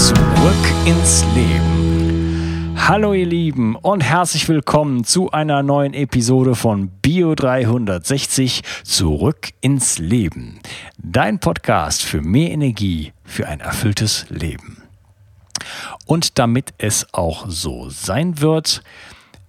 Zurück ins Leben. Hallo ihr Lieben und herzlich willkommen zu einer neuen Episode von Bio 360 Zurück ins Leben. Dein Podcast für mehr Energie für ein erfülltes Leben. Und damit es auch so sein wird,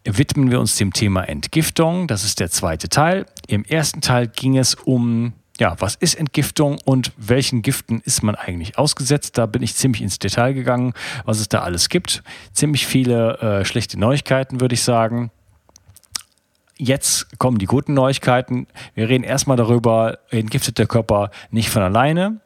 widmen wir uns dem Thema Entgiftung. Das ist der zweite Teil. Im ersten Teil ging es um, ja, was ist Entgiftung und welchen Giften ist man eigentlich ausgesetzt? Da bin ich ziemlich ins Detail gegangen, was es da alles gibt. Ziemlich viele äh, schlechte Neuigkeiten, würde ich sagen. Jetzt kommen die guten Neuigkeiten. Wir reden erstmal darüber, entgiftet der Körper nicht von alleine.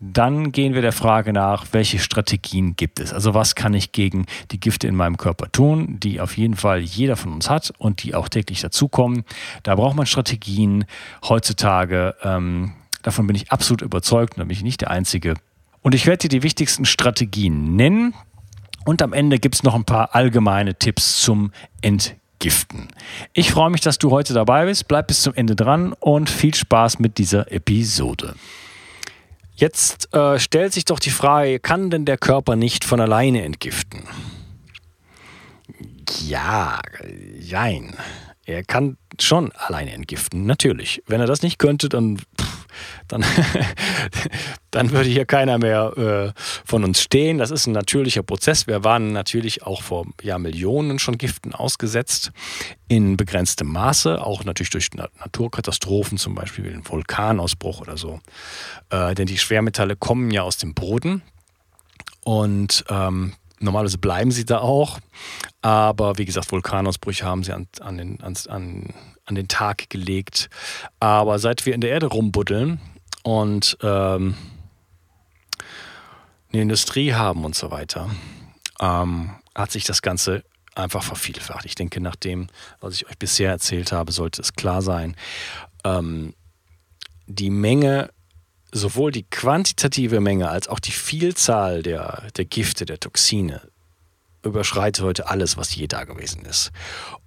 Dann gehen wir der Frage nach, welche Strategien gibt es? Also was kann ich gegen die Gifte in meinem Körper tun, die auf jeden Fall jeder von uns hat und die auch täglich dazukommen. Da braucht man Strategien heutzutage. Ähm, davon bin ich absolut überzeugt, da bin ich nicht der Einzige. Und ich werde dir die wichtigsten Strategien nennen. Und am Ende gibt es noch ein paar allgemeine Tipps zum Entgiften. Ich freue mich, dass du heute dabei bist. Bleib bis zum Ende dran und viel Spaß mit dieser Episode. Jetzt äh, stellt sich doch die Frage, kann denn der Körper nicht von alleine entgiften? Ja, jein. Er kann schon alleine entgiften, natürlich. Wenn er das nicht könnte, dann, dann, dann würde hier keiner mehr äh, von uns stehen. Das ist ein natürlicher Prozess. Wir waren natürlich auch vor ja, Millionen schon Giften ausgesetzt, in begrenztem Maße, auch natürlich durch Naturkatastrophen, zum Beispiel wie einen Vulkanausbruch oder so. Äh, denn die Schwermetalle kommen ja aus dem Boden. Und ähm, Normalerweise bleiben sie da auch, aber wie gesagt, Vulkanausbrüche haben sie an, an, den, an, an den Tag gelegt. Aber seit wir in der Erde rumbuddeln und ähm, eine Industrie haben und so weiter, ähm, hat sich das Ganze einfach vervielfacht. Ich denke, nach dem, was ich euch bisher erzählt habe, sollte es klar sein. Ähm, die Menge sowohl die quantitative Menge als auch die Vielzahl der, der Gifte, der Toxine überschreitet heute alles, was je da gewesen ist.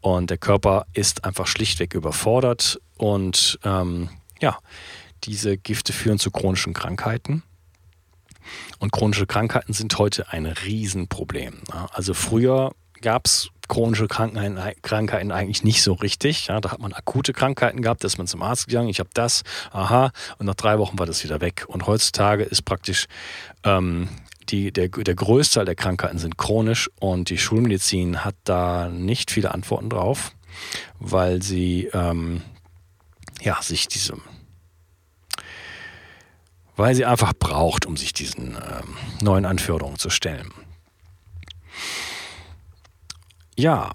Und der Körper ist einfach schlichtweg überfordert und ähm, ja, diese Gifte führen zu chronischen Krankheiten. Und chronische Krankheiten sind heute ein Riesenproblem. Also früher gab es chronische Krankheiten, Krankheiten eigentlich nicht so richtig. Ja, da hat man akute Krankheiten gehabt, da ist man zum Arzt gegangen, ich habe das, aha, und nach drei Wochen war das wieder weg. Und heutzutage ist praktisch ähm, die, der, der größte Teil der Krankheiten sind chronisch und die Schulmedizin hat da nicht viele Antworten drauf, weil sie ähm, ja, sich diesem weil sie einfach braucht, um sich diesen ähm, neuen Anforderungen zu stellen. Ja,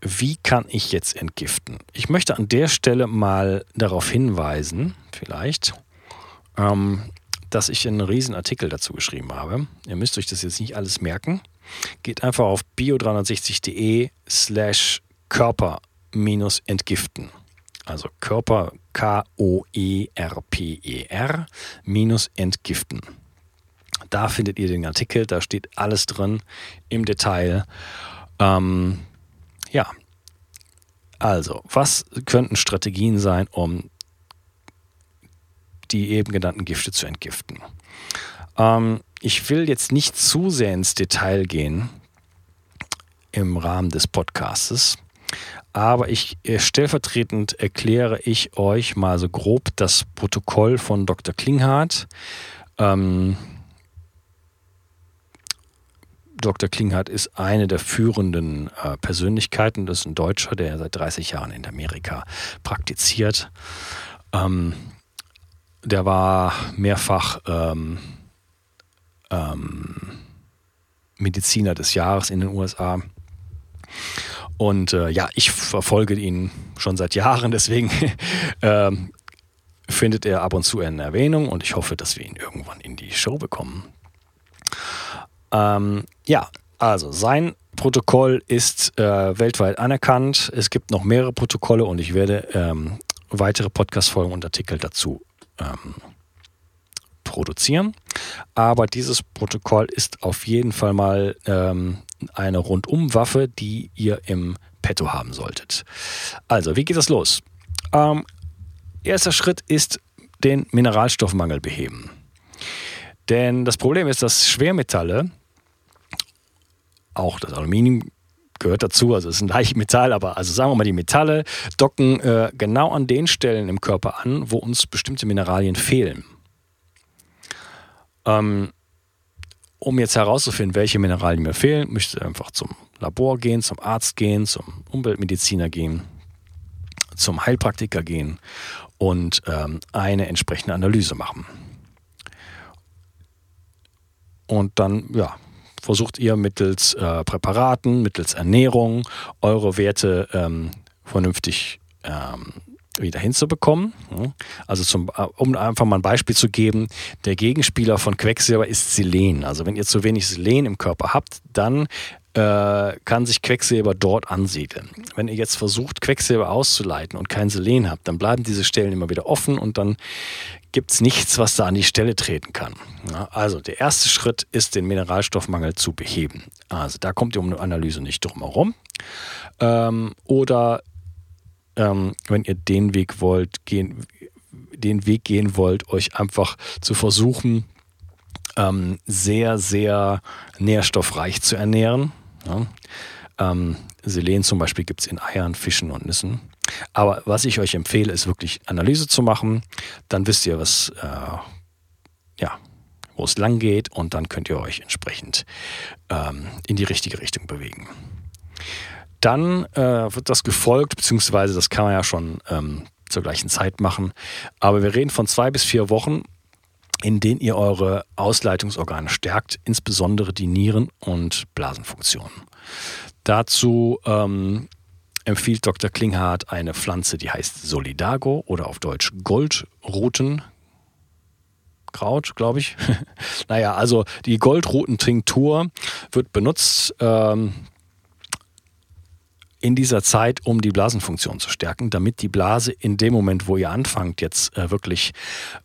wie kann ich jetzt entgiften? Ich möchte an der Stelle mal darauf hinweisen, vielleicht, ähm, dass ich einen riesen Artikel dazu geschrieben habe. Ihr müsst euch das jetzt nicht alles merken. Geht einfach auf bio360.de slash Körper minus entgiften. Also Körper K-O-E-R-P-E-R minus entgiften. Da findet ihr den Artikel, da steht alles drin im Detail. Ähm, ja, also, was könnten Strategien sein, um die eben genannten Gifte zu entgiften? Ähm, ich will jetzt nicht zu sehr ins Detail gehen im Rahmen des Podcastes, aber ich äh, stellvertretend erkläre ich euch mal so grob das Protokoll von Dr. Klinghardt. Ähm, Dr. Klinghardt ist eine der führenden äh, Persönlichkeiten. Das ist ein Deutscher, der seit 30 Jahren in Amerika praktiziert. Ähm, der war mehrfach ähm, ähm, Mediziner des Jahres in den USA. Und äh, ja, ich verfolge ihn schon seit Jahren, deswegen ähm, findet er ab und zu eine Erwähnung und ich hoffe, dass wir ihn irgendwann in die Show bekommen. Ähm, ja, also sein Protokoll ist äh, weltweit anerkannt. Es gibt noch mehrere Protokolle und ich werde ähm, weitere Podcast-Folgen und Artikel dazu ähm, produzieren. Aber dieses Protokoll ist auf jeden Fall mal ähm, eine Rundumwaffe, die ihr im Petto haben solltet. Also, wie geht das los? Ähm, erster Schritt ist den Mineralstoffmangel beheben. Denn das Problem ist, dass Schwermetalle, auch das Aluminium gehört dazu, also es ist ein Leichtmetall, aber also sagen wir mal, die Metalle docken äh, genau an den Stellen im Körper an, wo uns bestimmte Mineralien fehlen. Ähm, um jetzt herauszufinden, welche Mineralien mir fehlen, müsst ihr einfach zum Labor gehen, zum Arzt gehen, zum Umweltmediziner gehen, zum Heilpraktiker gehen und ähm, eine entsprechende Analyse machen. Und dann, ja, versucht ihr mittels äh, Präparaten, mittels Ernährung eure Werte ähm, vernünftig ähm, wieder hinzubekommen. Also zum, äh, um einfach mal ein Beispiel zu geben, der Gegenspieler von Quecksilber ist Selen. Also wenn ihr zu wenig Selen im Körper habt, dann äh, kann sich Quecksilber dort ansiedeln. Wenn ihr jetzt versucht, Quecksilber auszuleiten und kein Selen habt, dann bleiben diese Stellen immer wieder offen und dann gibt es nichts, was da an die Stelle treten kann. Also der erste Schritt ist, den Mineralstoffmangel zu beheben. Also da kommt ihr um eine Analyse nicht drum herum. Ähm, oder ähm, wenn ihr den Weg wollt, gehen, den Weg gehen wollt, euch einfach zu versuchen, ähm, sehr, sehr nährstoffreich zu ernähren. Ja. Ähm, Selen zum Beispiel gibt es in Eiern, Fischen und Nüssen. Aber was ich euch empfehle, ist wirklich Analyse zu machen. Dann wisst ihr, was, äh, ja, wo es lang geht und dann könnt ihr euch entsprechend ähm, in die richtige Richtung bewegen. Dann äh, wird das gefolgt, beziehungsweise das kann man ja schon ähm, zur gleichen Zeit machen. Aber wir reden von zwei bis vier Wochen, in denen ihr eure Ausleitungsorgane stärkt, insbesondere die Nieren- und Blasenfunktionen. Dazu ähm, empfiehlt Dr. Klinghardt eine Pflanze, die heißt Solidago oder auf Deutsch Goldrutenkraut, glaube ich. naja, also die Goldruten-Tinktur wird benutzt ähm, in dieser Zeit, um die Blasenfunktion zu stärken, damit die Blase in dem Moment, wo ihr anfangt, jetzt äh, wirklich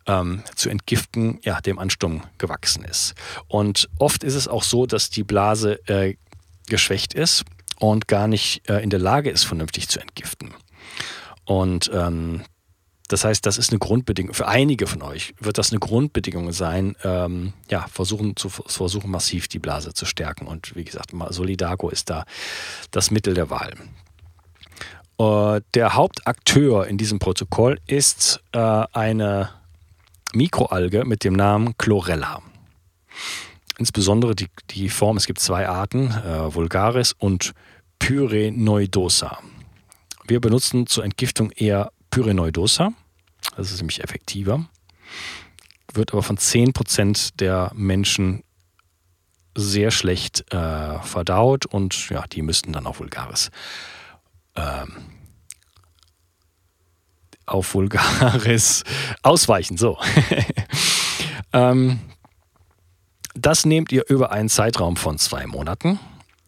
ähm, zu entgiften, ja, dem Ansturm gewachsen ist. Und oft ist es auch so, dass die Blase äh, geschwächt ist und gar nicht äh, in der Lage ist, vernünftig zu entgiften. Und ähm, das heißt, das ist eine Grundbedingung. Für einige von euch wird das eine Grundbedingung sein, ähm, ja, versuchen zu versuchen, massiv die Blase zu stärken. Und wie gesagt, Solidago ist da das Mittel der Wahl. Äh, der Hauptakteur in diesem Protokoll ist äh, eine Mikroalge mit dem Namen Chlorella. Insbesondere die, die Form, es gibt zwei Arten, äh, Vulgaris und Pyrenoidosa. Wir benutzen zur Entgiftung eher Pyrenoidosa. Das ist nämlich effektiver. Wird aber von 10% der Menschen sehr schlecht äh, verdaut und ja, die müssten dann auf Vulgaris ähm, auf Vulgaris ausweichen. So. ähm, das nehmt ihr über einen Zeitraum von zwei Monaten.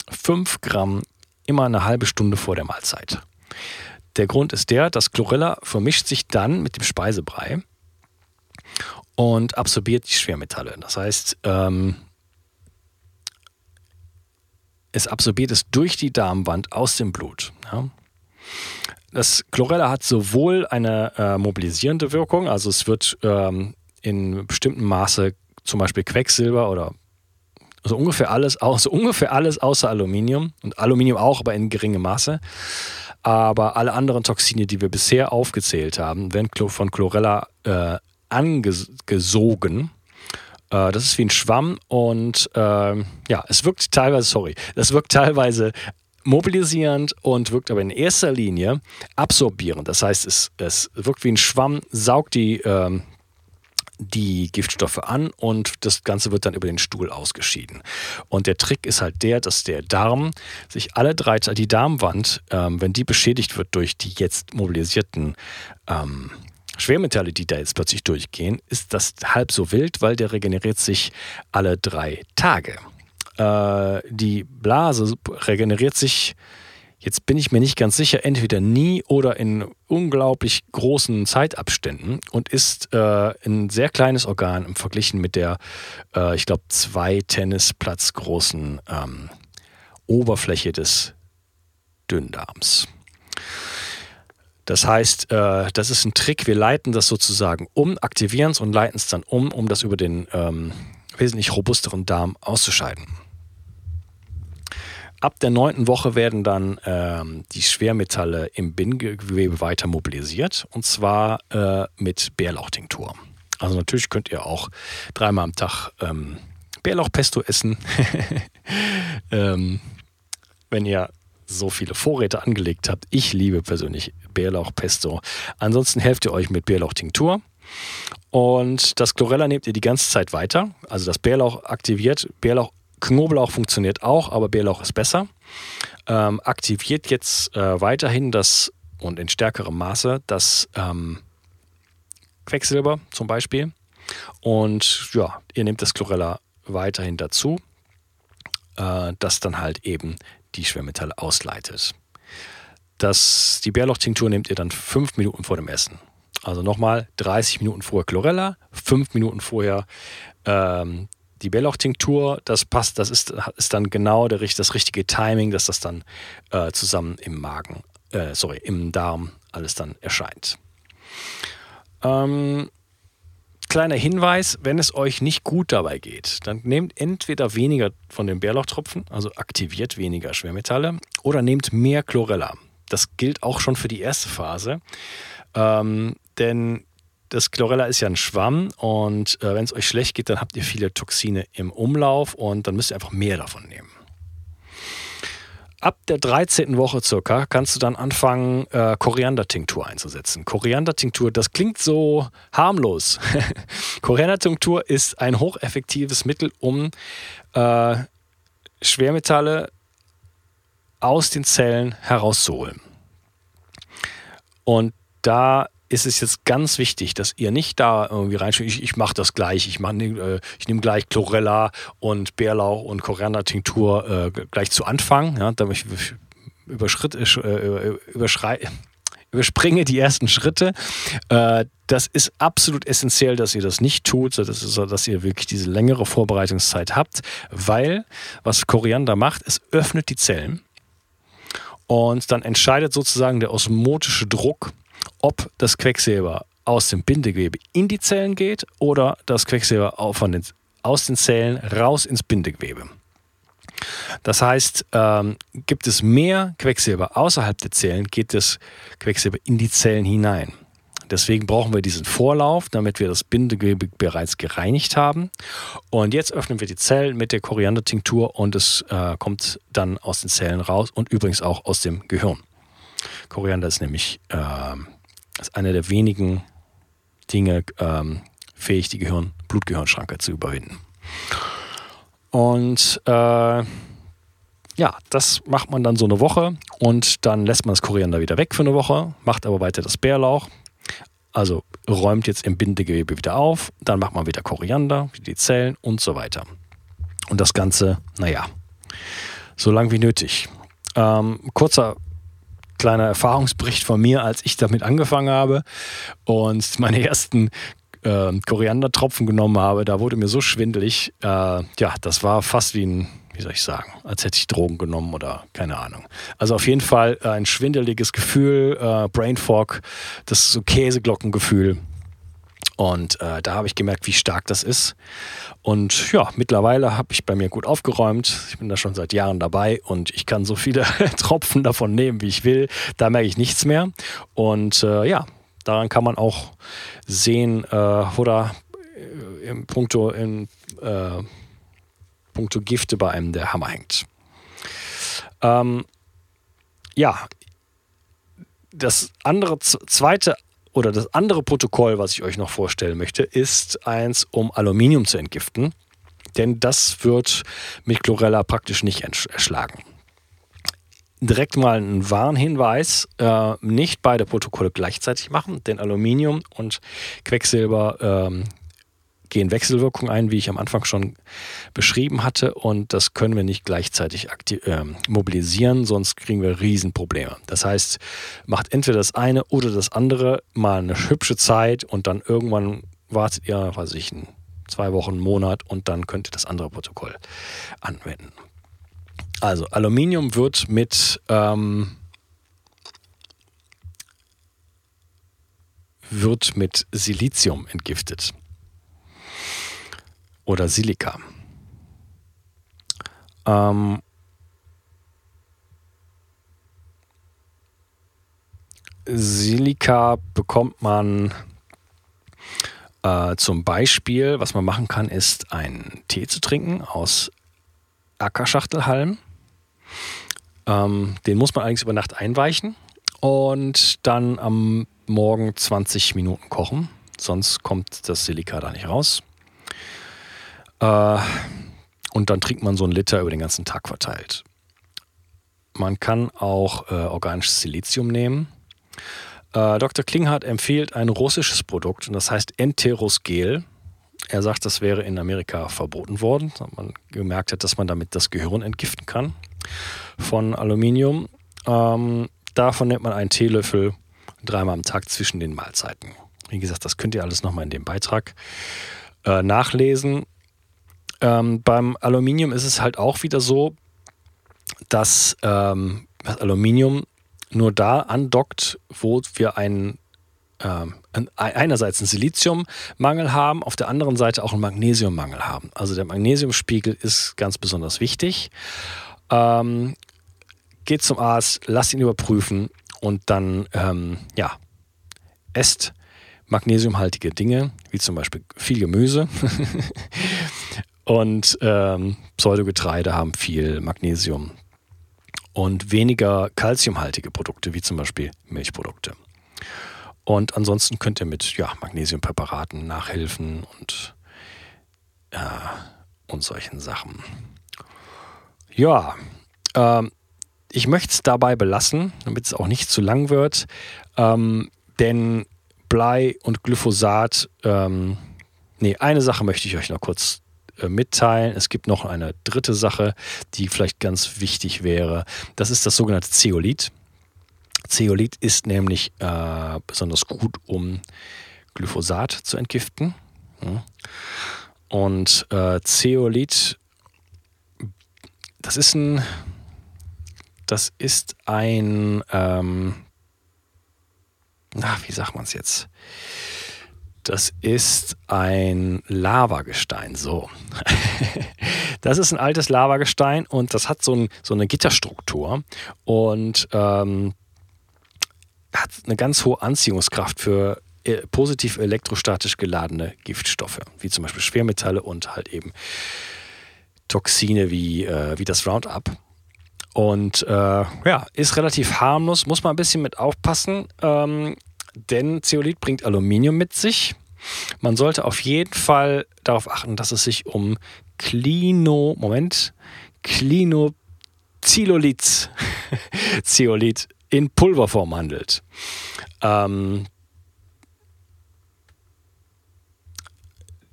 5 Gramm immer eine halbe Stunde vor der Mahlzeit. Der Grund ist der, dass Chlorella vermischt sich dann mit dem Speisebrei und absorbiert die Schwermetalle. Das heißt, ähm, es absorbiert es durch die Darmwand aus dem Blut. Ja. Das Chlorella hat sowohl eine äh, mobilisierende Wirkung, also es wird ähm, in bestimmtem Maße zum Beispiel Quecksilber oder also ungefähr alles, also ungefähr alles außer Aluminium und Aluminium auch, aber in geringem Maße. Aber alle anderen Toxine, die wir bisher aufgezählt haben, werden von Chlorella äh, angesogen. Äh, das ist wie ein Schwamm und äh, ja, es wirkt teilweise, sorry, das wirkt teilweise mobilisierend und wirkt aber in erster Linie absorbierend. Das heißt, es, es wirkt wie ein Schwamm, saugt die, ähm, die Giftstoffe an und das Ganze wird dann über den Stuhl ausgeschieden. Und der Trick ist halt der, dass der Darm sich alle drei, die Darmwand, ähm, wenn die beschädigt wird durch die jetzt mobilisierten ähm, Schwermetalle, die da jetzt plötzlich durchgehen, ist das halb so wild, weil der regeneriert sich alle drei Tage. äh, die Blase regeneriert sich, jetzt bin ich mir nicht ganz sicher, entweder nie oder in unglaublich großen Zeitabständen und ist äh, ein sehr kleines Organ im Verglichen mit der, äh, ich glaube, zwei Tennisplatz großen ähm, Oberfläche des Dünndarms. Das heißt, äh, das ist ein Trick. Wir leiten das sozusagen um, aktivieren es und leiten es dann um, um das über den ähm, wesentlich robusteren Darm auszuscheiden. Ab der neunten Woche werden dann ähm, die Schwermetalle im Bindegewebe weiter mobilisiert und zwar äh, mit Bärlauchtinktur. Also natürlich könnt ihr auch dreimal am Tag ähm, Bärlauchpesto essen, ähm, wenn ihr so viele Vorräte angelegt habt. Ich liebe persönlich Bärlauchpesto. Ansonsten helft ihr euch mit Bärlauchtinktur. Und das Chlorella nehmt ihr die ganze Zeit weiter. Also das Bärlauch aktiviert. Bärlauch, Knoblauch funktioniert auch, aber Bärlauch ist besser. Ähm, aktiviert jetzt äh, weiterhin das und in stärkerem Maße das ähm, Quecksilber zum Beispiel. Und ja, ihr nehmt das Chlorella weiterhin dazu, äh, das dann halt eben die Schwermetalle ausleitet. Das, die Bärlauchtinktur nehmt ihr dann fünf Minuten vor dem Essen. Also nochmal 30 Minuten vorher Chlorella, fünf Minuten vorher ähm, die Bärlauchtinktur. Das passt, das ist, ist dann genau der, das richtige Timing, dass das dann äh, zusammen im Magen, äh, sorry, im Darm alles dann erscheint. Ähm, kleiner Hinweis, wenn es euch nicht gut dabei geht, dann nehmt entweder weniger von den Bärlauchtropfen, also aktiviert weniger Schwermetalle, oder nehmt mehr Chlorella. Das gilt auch schon für die erste Phase, ähm, denn das Chlorella ist ja ein Schwamm und äh, wenn es euch schlecht geht, dann habt ihr viele Toxine im Umlauf und dann müsst ihr einfach mehr davon nehmen. Ab der 13. Woche circa kannst du dann anfangen, äh, Koriandertinktur einzusetzen. Koriandertinktur, das klingt so harmlos. Koriandertinktur ist ein hocheffektives Mittel, um äh, Schwermetalle aus den Zellen herauszuholen. Und da ist es jetzt ganz wichtig, dass ihr nicht da irgendwie reinschaut, ich, ich mache das gleich, ich, äh, ich nehme gleich Chlorella und Bärlauch und Koriander-Tinktur äh, gleich zu Anfang, ja, damit ich überschritt, äh, überschrei, überspringe die ersten Schritte. Äh, das ist absolut essentiell, dass ihr das nicht tut, dass ihr wirklich diese längere Vorbereitungszeit habt, weil was Koriander macht, es öffnet die Zellen und dann entscheidet sozusagen der osmotische Druck, ob das Quecksilber aus dem Bindegewebe in die Zellen geht oder das Quecksilber den, aus den Zellen raus ins Bindegewebe. Das heißt, ähm, gibt es mehr Quecksilber außerhalb der Zellen, geht das Quecksilber in die Zellen hinein. Deswegen brauchen wir diesen Vorlauf, damit wir das Bindegewebe bereits gereinigt haben. Und jetzt öffnen wir die Zellen mit der Koriandertinktur und es äh, kommt dann aus den Zellen raus und übrigens auch aus dem Gehirn. Koriander ist nämlich äh, ist einer der wenigen Dinge ähm, fähig, die Gehirn, Blutgehirnschranke zu überwinden. Und äh, ja, das macht man dann so eine Woche und dann lässt man das Koriander wieder weg für eine Woche, macht aber weiter das Bärlauch. Also räumt jetzt im Bindegewebe wieder auf, dann macht man wieder Koriander, die Zellen und so weiter. Und das Ganze, naja, so lang wie nötig. Ähm, kurzer kleiner Erfahrungsbericht von mir, als ich damit angefangen habe und meine ersten äh, Koriandertropfen genommen habe. Da wurde mir so schwindelig. Äh, ja, das war fast wie ein, wie soll ich sagen, als hätte ich Drogen genommen oder keine Ahnung. Also auf jeden Fall ein schwindeliges Gefühl, äh, Brain Fog, das so Käseglockengefühl. Und äh, da habe ich gemerkt, wie stark das ist. Und ja, mittlerweile habe ich bei mir gut aufgeräumt. Ich bin da schon seit Jahren dabei und ich kann so viele Tropfen davon nehmen, wie ich will. Da merke ich nichts mehr. Und äh, ja, daran kann man auch sehen, äh, oder äh, im Punkto, in, äh, Punkto Gifte bei einem der Hammer hängt. Ähm, ja, das andere zweite oder das andere Protokoll, was ich euch noch vorstellen möchte, ist eins, um Aluminium zu entgiften. Denn das wird mit Chlorella praktisch nicht erschlagen. Direkt mal ein Warnhinweis: äh, nicht beide Protokolle gleichzeitig machen, denn Aluminium und Quecksilber ähm, gehen Wechselwirkungen ein, wie ich am Anfang schon beschrieben hatte. Und das können wir nicht gleichzeitig äh, mobilisieren, sonst kriegen wir Riesenprobleme. Das heißt, macht entweder das eine oder das andere mal eine hübsche Zeit und dann irgendwann wartet ihr, weiß ich, zwei Wochen, einen Monat und dann könnt ihr das andere Protokoll anwenden. Also Aluminium wird mit ähm, wird mit Silizium entgiftet oder Silika. Ähm, Silika bekommt man äh, zum Beispiel, was man machen kann, ist einen Tee zu trinken aus Ackerschachtelhalm. Ähm, den muss man allerdings über Nacht einweichen und dann am Morgen 20 Minuten kochen. Sonst kommt das Silika da nicht raus. Äh, und dann trinkt man so einen Liter über den ganzen Tag verteilt. Man kann auch äh, organisches Silizium nehmen. Äh, Dr. Klinghardt empfiehlt ein russisches Produkt und das heißt Enterosgel. Er sagt, das wäre in Amerika verboten worden, weil man gemerkt hat, dass man damit das Gehirn entgiften kann von Aluminium. Ähm, davon nimmt man einen Teelöffel dreimal am Tag zwischen den Mahlzeiten. Wie gesagt, das könnt ihr alles nochmal in dem Beitrag äh, nachlesen. Ähm, beim Aluminium ist es halt auch wieder so, dass ähm, das Aluminium nur da andockt, wo wir einen ähm, einerseits einen Siliziummangel haben, auf der anderen Seite auch einen Magnesiummangel haben. Also der Magnesiumspiegel ist ganz besonders wichtig. Ähm, geht zum Arzt, lasst ihn überprüfen und dann ähm, ja, esst magnesiumhaltige Dinge, wie zum Beispiel viel Gemüse. Und ähm, Pseudogetreide haben viel Magnesium und weniger kalziumhaltige Produkte, wie zum Beispiel Milchprodukte. Und ansonsten könnt ihr mit ja, Magnesiumpräparaten nachhelfen und, äh, und solchen Sachen. Ja, ähm, ich möchte es dabei belassen, damit es auch nicht zu lang wird, ähm, denn Blei und Glyphosat, ähm, nee, eine Sache möchte ich euch noch kurz äh, mitteilen. Es gibt noch eine dritte Sache, die vielleicht ganz wichtig wäre. Das ist das sogenannte Zeolit. Zeolit ist nämlich äh, besonders gut, um Glyphosat zu entgiften. Und äh, Zeolit, das ist ein, das ist ein, ähm, na, wie sagt man es jetzt? Das ist ein Lavagestein. So. das ist ein altes Lavagestein und das hat so, ein, so eine Gitterstruktur und ähm, hat eine ganz hohe Anziehungskraft für äh, positiv elektrostatisch geladene Giftstoffe, wie zum Beispiel Schwermetalle und halt eben Toxine wie, äh, wie das Roundup. Und äh, ja, ist relativ harmlos, muss man ein bisschen mit aufpassen. Ähm, denn Zeolit bringt Aluminium mit sich. Man sollte auf jeden Fall darauf achten, dass es sich um Klino, Moment, Klinozilolith, Zeolit in Pulverform handelt. Ähm,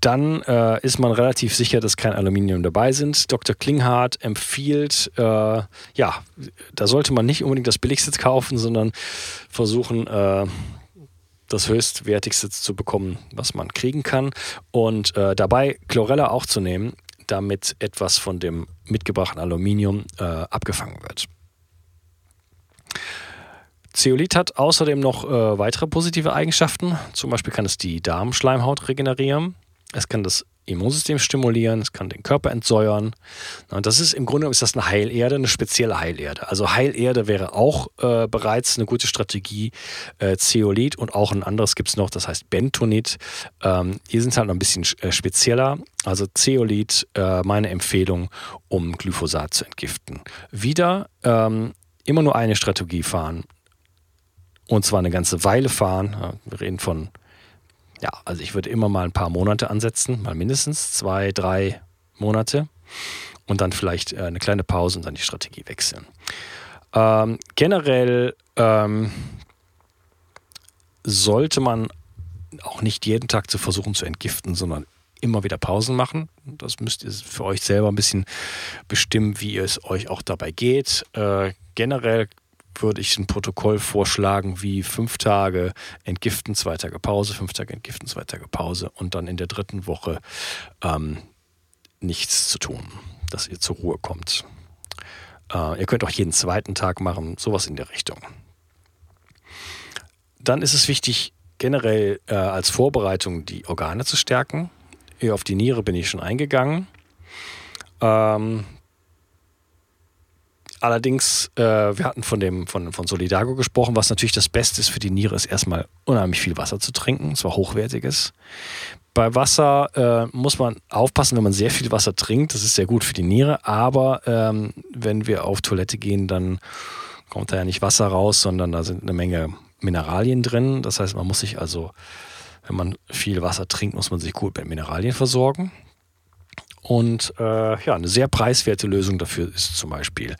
dann äh, ist man relativ sicher, dass kein Aluminium dabei sind. Dr. Klinghardt empfiehlt, äh, ja, da sollte man nicht unbedingt das Billigste kaufen, sondern versuchen, äh, das höchstwertigste zu bekommen, was man kriegen kann. Und äh, dabei Chlorella auch zu nehmen, damit etwas von dem mitgebrachten Aluminium äh, abgefangen wird. Zeolit hat außerdem noch äh, weitere positive Eigenschaften. Zum Beispiel kann es die Darmschleimhaut regenerieren. Es kann das Immunsystem stimulieren, es kann den Körper entsäuern. Und das ist im Grunde ist das eine Heilerde, eine spezielle Heilerde. Also Heilerde wäre auch äh, bereits eine gute Strategie. Äh, Zeolit und auch ein anderes gibt es noch, das heißt Bentonit. Ähm, die sind halt noch ein bisschen äh, spezieller. Also Zeolit, äh, meine Empfehlung, um Glyphosat zu entgiften. Wieder ähm, immer nur eine Strategie fahren. Und zwar eine ganze Weile fahren. Wir reden von ja, also ich würde immer mal ein paar Monate ansetzen, mal mindestens zwei, drei Monate und dann vielleicht äh, eine kleine Pause und dann die Strategie wechseln. Ähm, generell ähm, sollte man auch nicht jeden Tag zu versuchen zu entgiften, sondern immer wieder Pausen machen. Das müsst ihr für euch selber ein bisschen bestimmen, wie es euch auch dabei geht. Äh, generell würde ich ein Protokoll vorschlagen wie fünf Tage entgiften, zwei Tage Pause, fünf Tage entgiften, zwei Tage Pause und dann in der dritten Woche ähm, nichts zu tun, dass ihr zur Ruhe kommt. Äh, ihr könnt auch jeden zweiten Tag machen, sowas in der Richtung. Dann ist es wichtig, generell äh, als Vorbereitung die Organe zu stärken. Hier auf die Niere bin ich schon eingegangen. Ähm, Allerdings, äh, wir hatten von dem von, von Solidago gesprochen, was natürlich das Beste ist für die Niere, ist erstmal unheimlich viel Wasser zu trinken, zwar hochwertiges. Bei Wasser äh, muss man aufpassen, wenn man sehr viel Wasser trinkt, das ist sehr gut für die Niere, aber ähm, wenn wir auf Toilette gehen, dann kommt da ja nicht Wasser raus, sondern da sind eine Menge Mineralien drin. Das heißt, man muss sich also, wenn man viel Wasser trinkt, muss man sich gut mit Mineralien versorgen. Und äh, ja, eine sehr preiswerte Lösung dafür ist zum Beispiel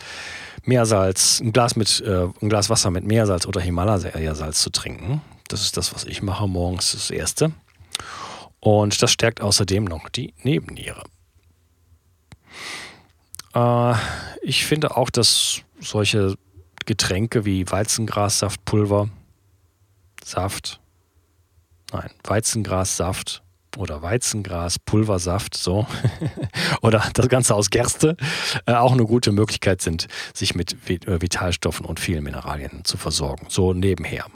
Meersalz, ein Glas, mit, äh, ein Glas Wasser mit Meersalz oder Himalaya-Salz zu trinken. Das ist das, was ich mache morgens, das Erste. Und das stärkt außerdem noch die Nebenniere. Äh, ich finde auch, dass solche Getränke wie Weizengrassaftpulver, Saft, nein, Weizengrassaft oder Weizengras, Pulversaft, so, oder das Ganze aus Gerste, äh, auch eine gute Möglichkeit sind, sich mit äh, Vitalstoffen und vielen Mineralien zu versorgen. So nebenher.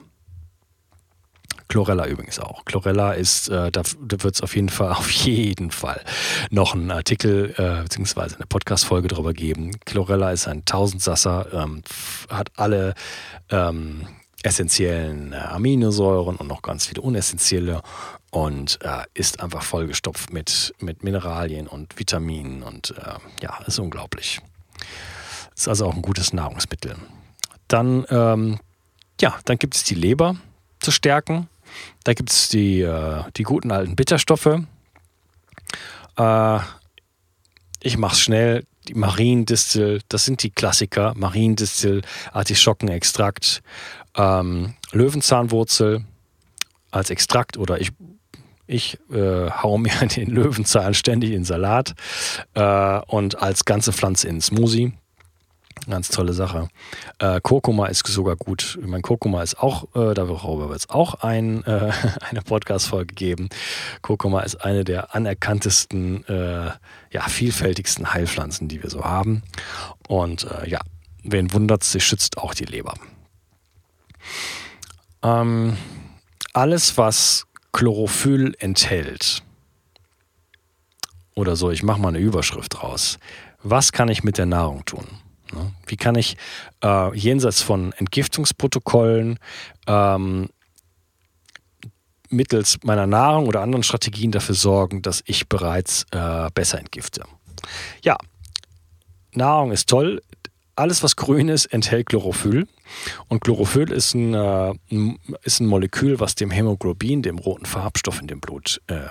Chlorella übrigens auch. Chlorella ist, äh, da, wird es auf jeden Fall, auf jeden Fall noch einen Artikel äh, beziehungsweise eine Podcast-Folge darüber geben. Chlorella ist ein Tausendsasser, ähm, hat alle ähm, essentiellen äh, Aminosäuren und noch ganz viele unessentielle und äh, ist einfach vollgestopft mit, mit Mineralien und Vitaminen und äh, ja, ist unglaublich. Ist also auch ein gutes Nahrungsmittel. Dann, ähm, ja, dann gibt es die Leber zu stärken. Da gibt es die, äh, die guten alten Bitterstoffe. Äh, ich mache es schnell. Die Mariendistel, das sind die Klassiker. Mariendistel, Artischockenextrakt, ähm, Löwenzahnwurzel als Extrakt oder ich ich äh, hau mir den Löwenzahn ständig in Salat äh, und als ganze Pflanze in Smoothie. Ganz tolle Sache. Äh, Kurkuma ist sogar gut. Ich meine, Kurkuma ist auch, äh, darüber wird es auch ein, äh, eine Podcast-Folge geben. Kurkuma ist eine der anerkanntesten, äh, ja, vielfältigsten Heilpflanzen, die wir so haben. Und äh, ja, wen wundert, sie schützt auch die Leber. Ähm, alles, was Chlorophyll enthält. Oder so, ich mache mal eine Überschrift raus. Was kann ich mit der Nahrung tun? Ne? Wie kann ich äh, jenseits von Entgiftungsprotokollen ähm, mittels meiner Nahrung oder anderen Strategien dafür sorgen, dass ich bereits äh, besser entgifte? Ja, Nahrung ist toll, alles, was grün ist, enthält Chlorophyll. Und Chlorophyll ist ein, äh, ist ein Molekül, was dem Hämoglobin, dem roten Farbstoff in dem Blut, äh,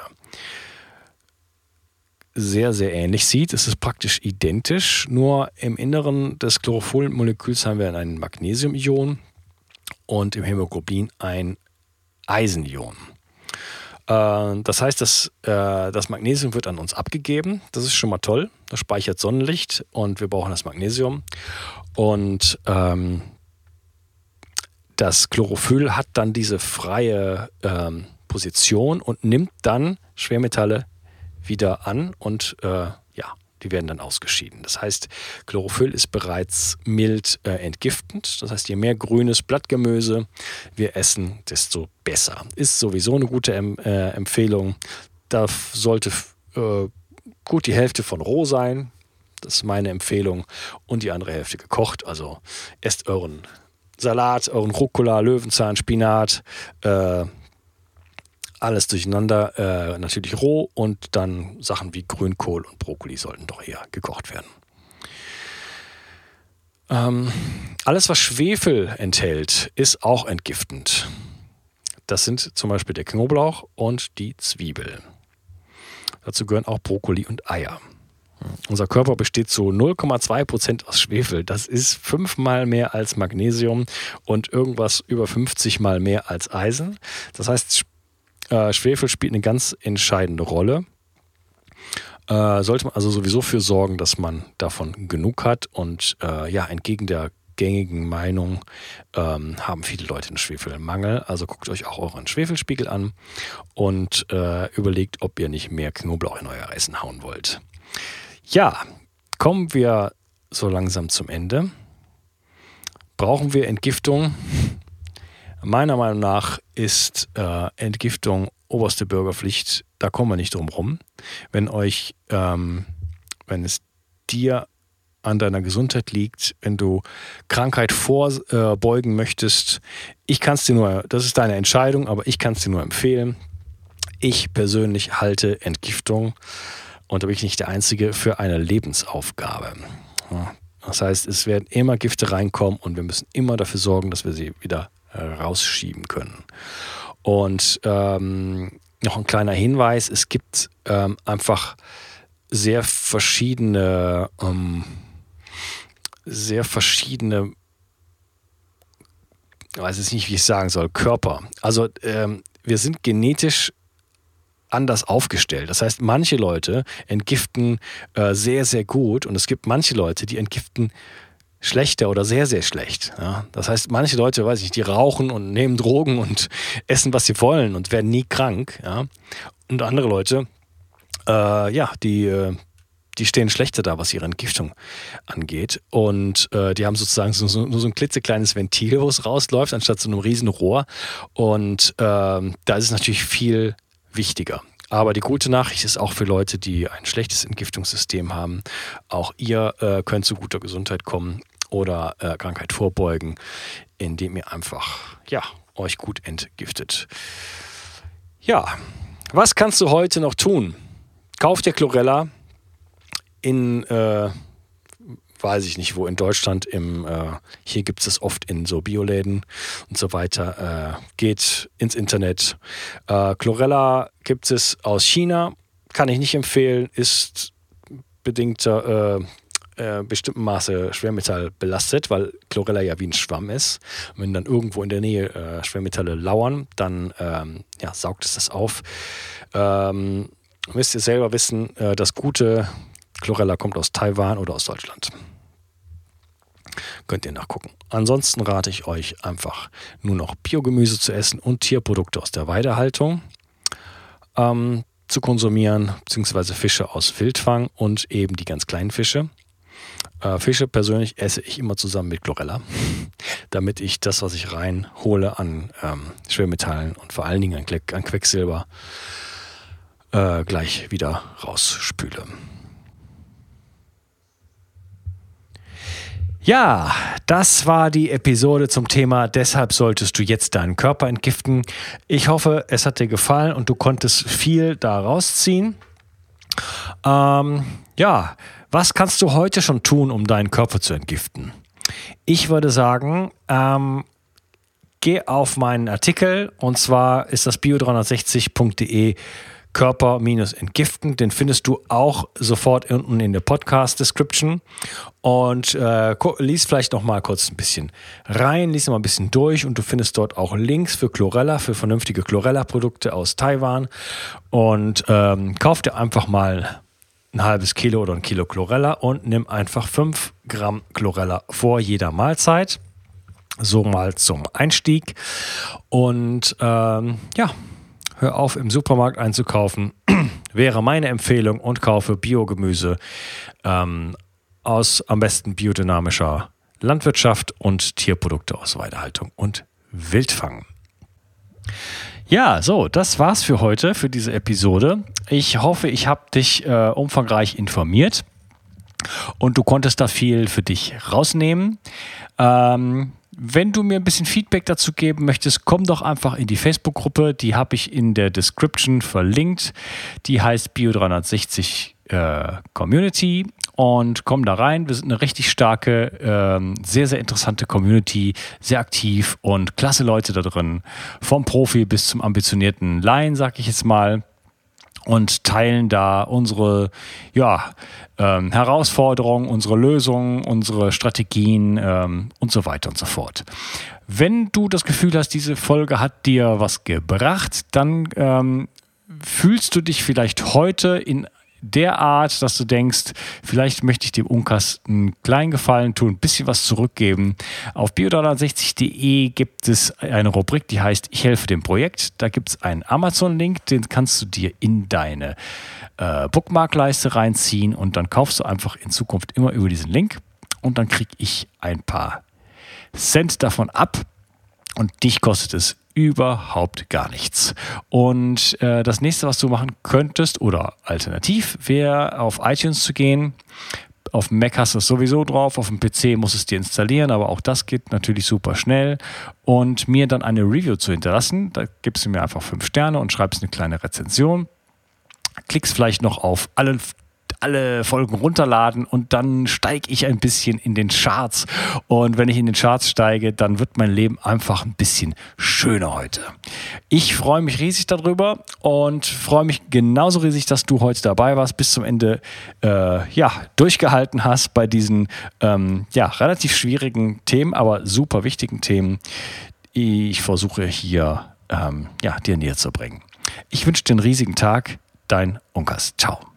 sehr, sehr ähnlich sieht. Es ist praktisch identisch, nur im Inneren des Chlorophyllmoleküls haben wir ein Magnesiumion und im Hämoglobin ein Eisenion. Äh, das heißt, das, äh, das Magnesium wird an uns abgegeben. Das ist schon mal toll. Das speichert Sonnenlicht und wir brauchen das Magnesium. Und ähm, das Chlorophyll hat dann diese freie ähm, Position und nimmt dann Schwermetalle wieder an und äh, die werden dann ausgeschieden. Das heißt, Chlorophyll ist bereits mild äh, entgiftend. Das heißt, je mehr grünes Blattgemüse wir essen, desto besser. Ist sowieso eine gute em äh, Empfehlung. Da sollte äh, gut die Hälfte von roh sein. Das ist meine Empfehlung. Und die andere Hälfte gekocht. Also esst euren Salat, euren Rucola, Löwenzahn, Spinat, äh, alles durcheinander, äh, natürlich roh und dann Sachen wie Grünkohl und Brokkoli sollten doch eher gekocht werden. Ähm, alles, was Schwefel enthält, ist auch entgiftend. Das sind zum Beispiel der Knoblauch und die Zwiebel. Dazu gehören auch Brokkoli und Eier. Unser Körper besteht zu 0,2 Prozent aus Schwefel. Das ist fünfmal mehr als Magnesium und irgendwas über 50 mal mehr als Eisen. Das heißt, äh, Schwefel spielt eine ganz entscheidende Rolle. äh, sollte man also sowieso für sorgen, dass man davon genug hat. Und äh, ja, entgegen der gängigen Meinung ähm, haben viele Leute einen Schwefelmangel. Also guckt euch auch euren Schwefelspiegel an und äh, überlegt, ob ihr nicht mehr Knoblauch in euer Essen hauen wollt. Ja, kommen wir so langsam zum Ende. Brauchen wir Entgiftung? Meiner Meinung nach ist äh, Entgiftung oberste Bürgerpflicht. Da kommen wir nicht drum rum. Wenn euch, ähm, wenn es dir an deiner Gesundheit liegt, wenn du Krankheit vorbeugen möchtest, ich kann es dir nur, das ist deine Entscheidung, aber ich kann es dir nur empfehlen. Ich persönlich halte Entgiftung, und da bin ich nicht der Einzige, für eine Lebensaufgabe. Das heißt, es werden immer Gifte reinkommen und wir müssen immer dafür sorgen, dass wir sie wieder rausschieben können. Und ähm, noch ein kleiner Hinweis, es gibt ähm, einfach sehr verschiedene, ähm, sehr verschiedene, ich weiß jetzt nicht, wie ich sagen soll, Körper. Also ähm, wir sind genetisch anders aufgestellt. Das heißt, manche Leute entgiften äh, sehr, sehr gut und es gibt manche Leute, die entgiften schlechter oder sehr, sehr schlecht. Ja? Das heißt, manche Leute, weiß ich, die rauchen und nehmen Drogen und essen, was sie wollen und werden nie krank. Ja? Und andere Leute, äh, ja, die, äh, die stehen schlechter da, was ihre Entgiftung angeht. Und äh, die haben sozusagen so, so, nur so ein klitzekleines Ventil, wo es rausläuft, anstatt so einem riesen Rohr. Und ähm, da ist es natürlich viel wichtiger. Aber die gute Nachricht ist auch für Leute, die ein schlechtes Entgiftungssystem haben, auch ihr äh, könnt zu guter Gesundheit kommen oder äh, Krankheit vorbeugen, indem ihr einfach ja, euch gut entgiftet. Ja, was kannst du heute noch tun? Kauf dir Chlorella in äh, weiß ich nicht wo in Deutschland, im, äh, hier gibt es das oft in so Bioläden und so weiter. Äh, geht ins Internet. Äh, Chlorella gibt es aus China, kann ich nicht empfehlen, ist bedingter äh, äh, bestimmten Maße Schwermetall belastet, weil Chlorella ja wie ein Schwamm ist. Und wenn dann irgendwo in der Nähe äh, Schwermetalle lauern, dann ähm, ja, saugt es das auf. Ähm, müsst ihr selber wissen, äh, das gute Chlorella kommt aus Taiwan oder aus Deutschland. Könnt ihr nachgucken. Ansonsten rate ich euch einfach nur noch Biogemüse zu essen und Tierprodukte aus der Weidehaltung ähm, zu konsumieren, beziehungsweise Fische aus Wildfang und eben die ganz kleinen Fische. Äh, Fische persönlich esse ich immer zusammen mit Chlorella, damit ich das, was ich reinhole an ähm, Schwermetallen und vor allen Dingen an, an Quecksilber, äh, gleich wieder rausspüle. Ja, das war die Episode zum Thema Deshalb solltest du jetzt deinen Körper entgiften. Ich hoffe, es hat dir gefallen und du konntest viel daraus ziehen. Ähm, ja, was kannst du heute schon tun, um deinen Körper zu entgiften? Ich würde sagen, ähm, geh auf meinen Artikel und zwar ist das bio360.de Körper-entgiften. Den findest du auch sofort unten in der Podcast-Description. Und äh, lies vielleicht noch mal kurz ein bisschen rein, lies noch mal ein bisschen durch und du findest dort auch Links für Chlorella, für vernünftige Chlorella-Produkte aus Taiwan. Und ähm, kauf dir einfach mal ein halbes Kilo oder ein Kilo Chlorella und nimm einfach 5 Gramm Chlorella vor jeder Mahlzeit. So mal zum Einstieg. Und ähm, ja, hör auf, im Supermarkt einzukaufen, wäre meine Empfehlung und kaufe Biogemüse ähm, aus am besten biodynamischer Landwirtschaft und Tierprodukte aus Weidehaltung und Wildfang. Ja, so, das war's für heute, für diese Episode. Ich hoffe, ich habe dich äh, umfangreich informiert und du konntest da viel für dich rausnehmen. Ähm, wenn du mir ein bisschen Feedback dazu geben möchtest, komm doch einfach in die Facebook-Gruppe. Die habe ich in der Description verlinkt. Die heißt Bio360 äh, Community. Und komm da rein. Wir sind eine richtig starke, ähm, sehr, sehr interessante Community, sehr aktiv und klasse Leute da drin. Vom Profi bis zum ambitionierten Laien, sag ich jetzt mal und teilen da unsere ja, ähm, Herausforderungen, unsere Lösungen, unsere Strategien ähm, und so weiter und so fort. Wenn du das Gefühl hast, diese Folge hat dir was gebracht, dann ähm, fühlst du dich vielleicht heute in derart, dass du denkst, vielleicht möchte ich dem Unkas einen kleinen Gefallen tun, ein bisschen was zurückgeben. Auf bio360.de gibt es eine Rubrik, die heißt Ich helfe dem Projekt. Da gibt es einen Amazon-Link, den kannst du dir in deine äh, Bookmark-Leiste reinziehen und dann kaufst du einfach in Zukunft immer über diesen Link und dann kriege ich ein paar Cent davon ab und dich kostet es überhaupt gar nichts. Und äh, das nächste, was du machen könntest oder alternativ, wäre auf iTunes zu gehen. Auf Mac hast du es sowieso drauf, auf dem PC musst du es dir installieren, aber auch das geht natürlich super schnell. Und mir dann eine Review zu hinterlassen. Da gibst du mir einfach fünf Sterne und schreibst eine kleine Rezension. Klickst vielleicht noch auf alle alle Folgen runterladen und dann steige ich ein bisschen in den Charts. Und wenn ich in den Charts steige, dann wird mein Leben einfach ein bisschen schöner heute. Ich freue mich riesig darüber und freue mich genauso riesig, dass du heute dabei warst, bis zum Ende äh, ja, durchgehalten hast bei diesen ähm, ja, relativ schwierigen Themen, aber super wichtigen Themen. Ich versuche hier ähm, ja, dir näher zu bringen. Ich wünsche dir einen riesigen Tag. Dein Unkas. Ciao.